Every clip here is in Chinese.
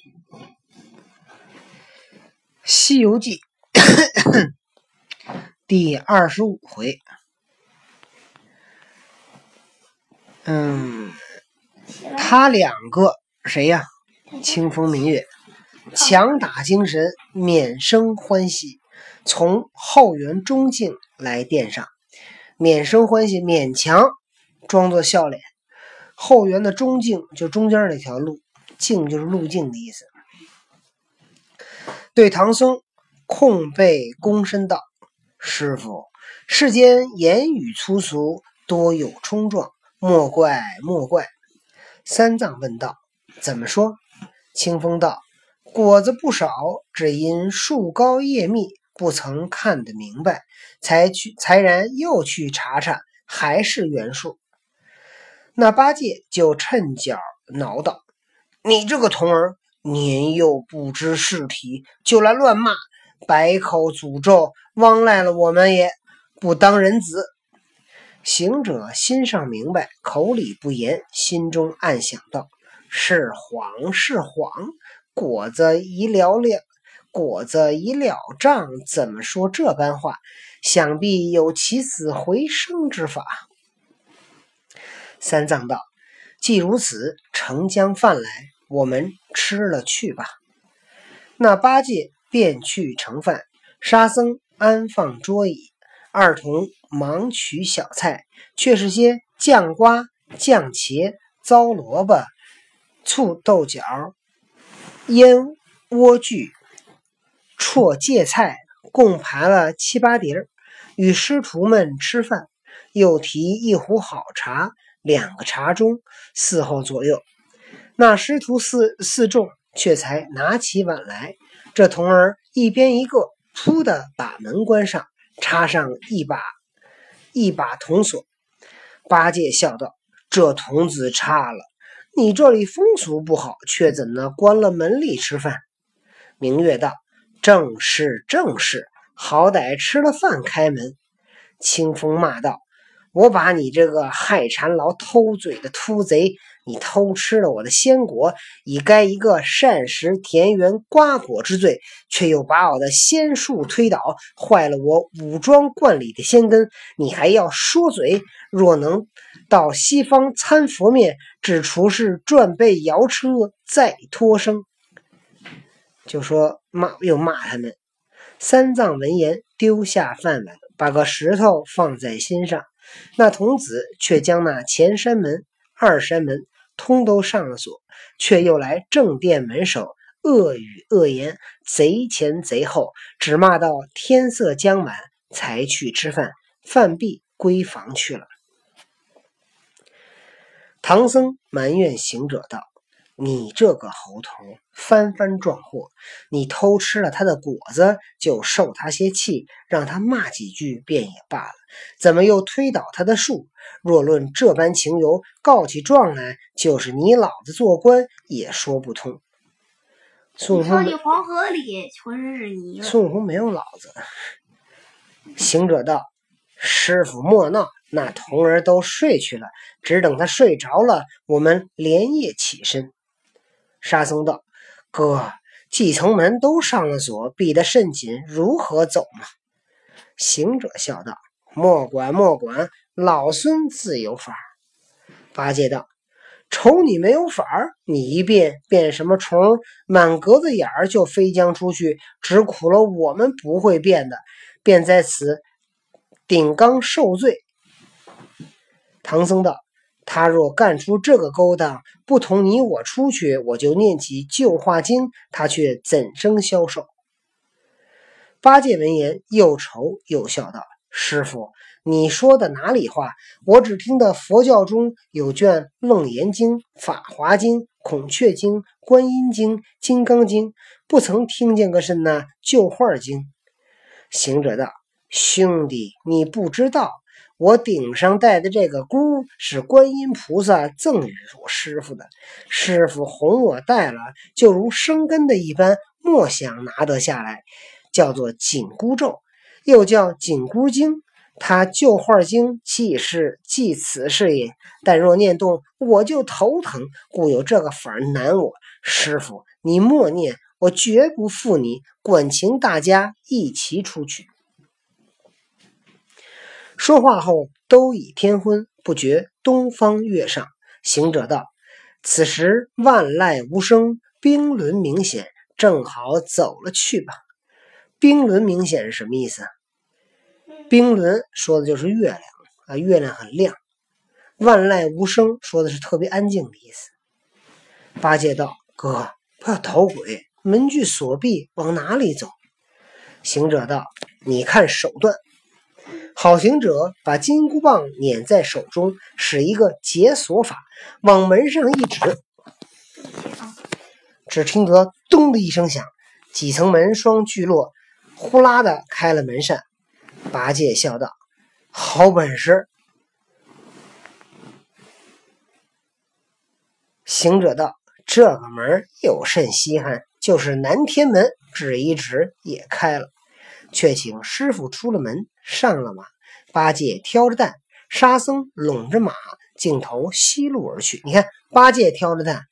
《西游记 》第二十五回，嗯，他两个谁呀？清风明月，强打精神，免生欢喜，从后园中径来殿上，免生欢喜，勉强装作笑脸。后园的中径就中间那条路，径就是路径的意思。对唐僧空背躬身道：“师傅，世间言语粗俗，多有冲撞，莫怪莫怪。”三藏问道：“怎么说？”清风道：“果子不少，只因树高叶密，不曾看得明白，才去才然又去查查，还是原树。”那八戒就趁脚挠道：“你这个童儿！”年幼不知事体，就来乱骂，百口诅咒，枉赖了我们也不当人子。行者心上明白，口里不言，心中暗想道：是谎是谎，果子已了了，果子已了账，怎么说这般话？想必有起死回生之法。三藏道：既如此，盛将饭来。我们吃了去吧。那八戒便去盛饭，沙僧安放桌椅，二童忙取小菜，却是些酱瓜、酱茄、糟萝卜、醋豆角、腌莴苣、绰芥菜，共排了七八碟儿，与师徒们吃饭，又提一壶好茶，两个茶盅，伺候左右。那师徒四四众却才拿起碗来，这童儿一边一个，扑的把门关上，插上一把一把铜锁。八戒笑道：“这童子差了，你这里风俗不好，却怎能关了门里吃饭？”明月道：“正是正是，好歹吃了饭开门。”清风骂道。我把你这个害馋牢、偷嘴的秃贼，你偷吃了我的仙果，已该一个膳食田园瓜果之罪，却又把我的仙术推倒，坏了我武装观里的仙根，你还要说嘴？若能到西方参佛面，只除是转背摇车，再脱生。就说骂又骂他们。三藏闻言，丢下饭碗，把个石头放在心上。那童子却将那前山门、二山门通都上了锁，却又来正殿门首恶语恶言，贼前贼后，只骂到天色将晚，才去吃饭。饭毕，归房去了。唐僧埋怨行者道。你这个猴头，翻番撞祸！你偷吃了他的果子，就受他些气，让他骂几句便也罢了，怎么又推倒他的树？若论这般情由，告起状来，就是你老子做官也说不通。孙悟空，你黄河里浑身是泥。孙悟空没有老子。行者道：“师傅莫闹，那童儿都睡去了，只等他睡着了，我们连夜起身。”沙僧道：“哥，继承门都上了锁，闭得甚紧，如何走嘛？”行者笑道：“莫管莫管，老孙自有法。”八戒道：“瞅你没有法，你一变变什么虫，满格子眼儿就飞将出去，只苦了我们不会变的，便在此顶缸受罪。”唐僧道。他若干出这个勾当，不同你我出去，我就念起《旧话经》，他却怎生消受？八戒闻言，又愁又笑道：“师傅，你说的哪里话？我只听得佛教中有卷《楞严经》《法华经》《孔雀经》《观音经》《金刚经》，不曾听见个是那《旧话经》。”行者道：“兄弟，你不知道。”我顶上戴的这个箍是观音菩萨赠予我师傅的，师傅哄我戴了，就如生根的一般，莫想拿得下来，叫做紧箍咒，又叫紧箍经。他旧话经记是即此事也，但若念动，我就头疼，故有这个法难我。师傅，你默念，我绝不负你。管情大家一齐出去。”说话后，都已天昏，不觉东方月上。行者道：“此时万籁无声，冰轮明显，正好走了去吧。”冰轮明显是什么意思？冰轮说的就是月亮啊，月亮很亮。万籁无声说的是特别安静的意思。八戒道：“哥，不要捣鬼，门具锁闭，往哪里走？”行者道：“你看手段。”好行者把金箍棒捻在手中，使一个解锁法，往门上一指，只听得“咚”的一声响，几层门霜俱落，呼啦的开了门扇。八戒笑道：“好本事！”行者道：“这个门有甚稀罕？就是南天门，指一指也开了。”却请师傅出了门，上了马。八戒挑着担，沙僧拢着马，径头西路而去。你看，八戒挑着担，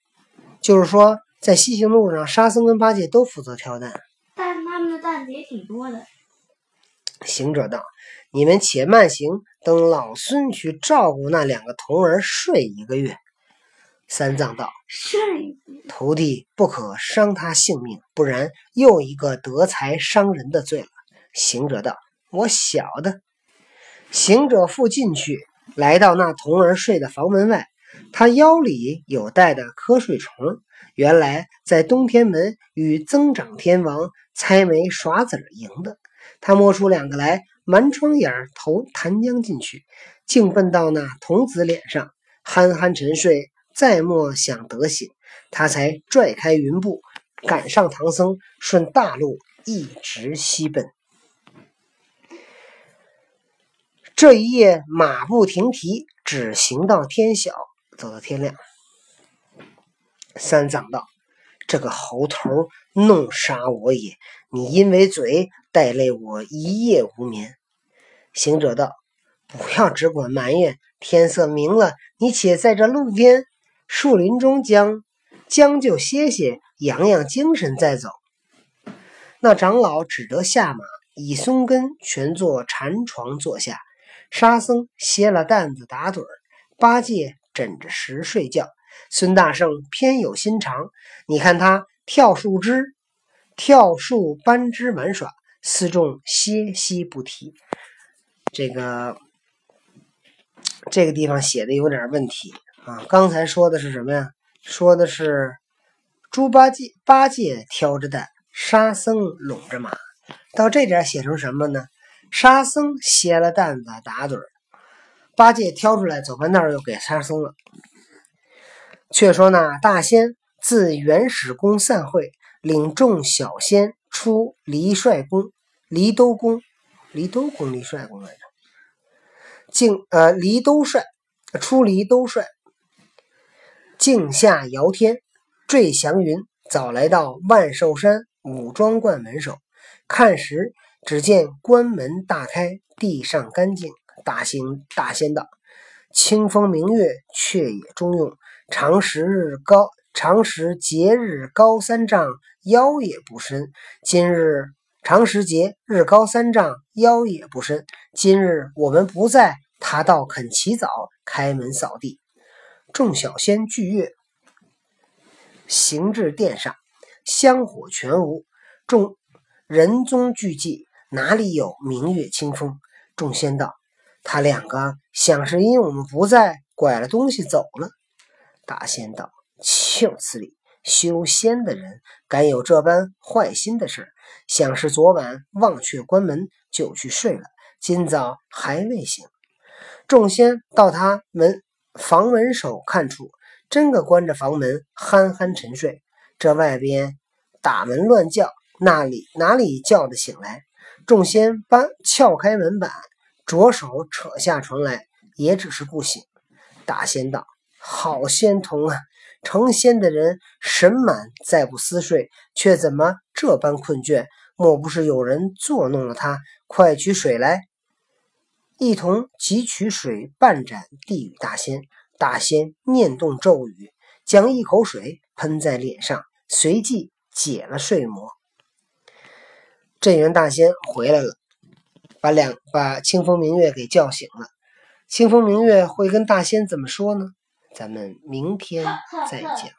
就是说在西行路上，沙僧跟八戒都负责挑担。但他们的担子也挺多的。行者道：“你们且慢行，等老孙去照顾那两个童儿睡一个月。”三藏道：“睡，徒弟不可伤他性命，不然又一个得财伤人的罪了。”行者道：“我晓得。”行者复进去，来到那童儿睡的房门外，他腰里有带的瞌睡虫，原来在东天门与增长天王猜眉耍子赢的。他摸出两个来，满窗眼儿投弹将进去，竟奔到那童子脸上，憨憨沉睡，再莫想得醒。他才拽开云布，赶上唐僧，顺大路一直西奔。这一夜马不停蹄，只行到天晓，走到天亮。三藏道：“这个猴头弄杀我也！你因为嘴带累我一夜无眠。”行者道：“不要只管埋怨，天色明了，你且在这路边树林中将将就歇歇，养养精神再走。”那长老只得下马，以松根全坐禅床坐下。沙僧歇了担子打盹儿，八戒枕着石睡觉。孙大圣偏有心肠，你看他跳树枝、跳树扳枝玩耍，四众歇息不提。这个这个地方写的有点问题啊！刚才说的是什么呀？说的是猪八戒，八戒挑着担，沙僧拢着马。到这点写成什么呢？沙僧歇了担子打盹，八戒挑出来走半道又给沙僧了。却说那大仙自元始宫散会，领众小仙出离帅宫、离都宫、离都宫、离帅宫来着。境呃离都帅出离都帅，境下遥天坠祥云，早来到万寿山五庄观门首，看时。只见关门大开，地上干净。大仙大仙道：“清风明月，却也中用。常时日高，常时节日高三丈，腰也不深。今日常时节日高三丈，腰也不深。今日我们不在，他倒肯起早开门扫地。众小仙聚月，行至殿上，香火全无。众人宗俱寂。”哪里有明月清风？众仙道：“他两个想是因我们不在，拐了东西走了。”大仙道：“就此理！修仙的人敢有这般坏心的事？想是昨晚忘却关门，就去睡了，今早还未醒。”众仙到他门房门首看处，真个关着房门，憨憨沉睡。这外边打门乱叫，那里哪里叫得醒来？众仙搬撬开门板，着手扯下床来，也只是不醒。大仙道：“好仙童啊！成仙的人神满，再不思睡，却怎么这般困倦？莫不是有人作弄了他？快取水来！”一同汲取水半盏，递与大仙。大仙念动咒语，将一口水喷在脸上，随即解了睡魔。镇元大仙回来了，把两把清风明月给叫醒了。清风明月会跟大仙怎么说呢？咱们明天再讲。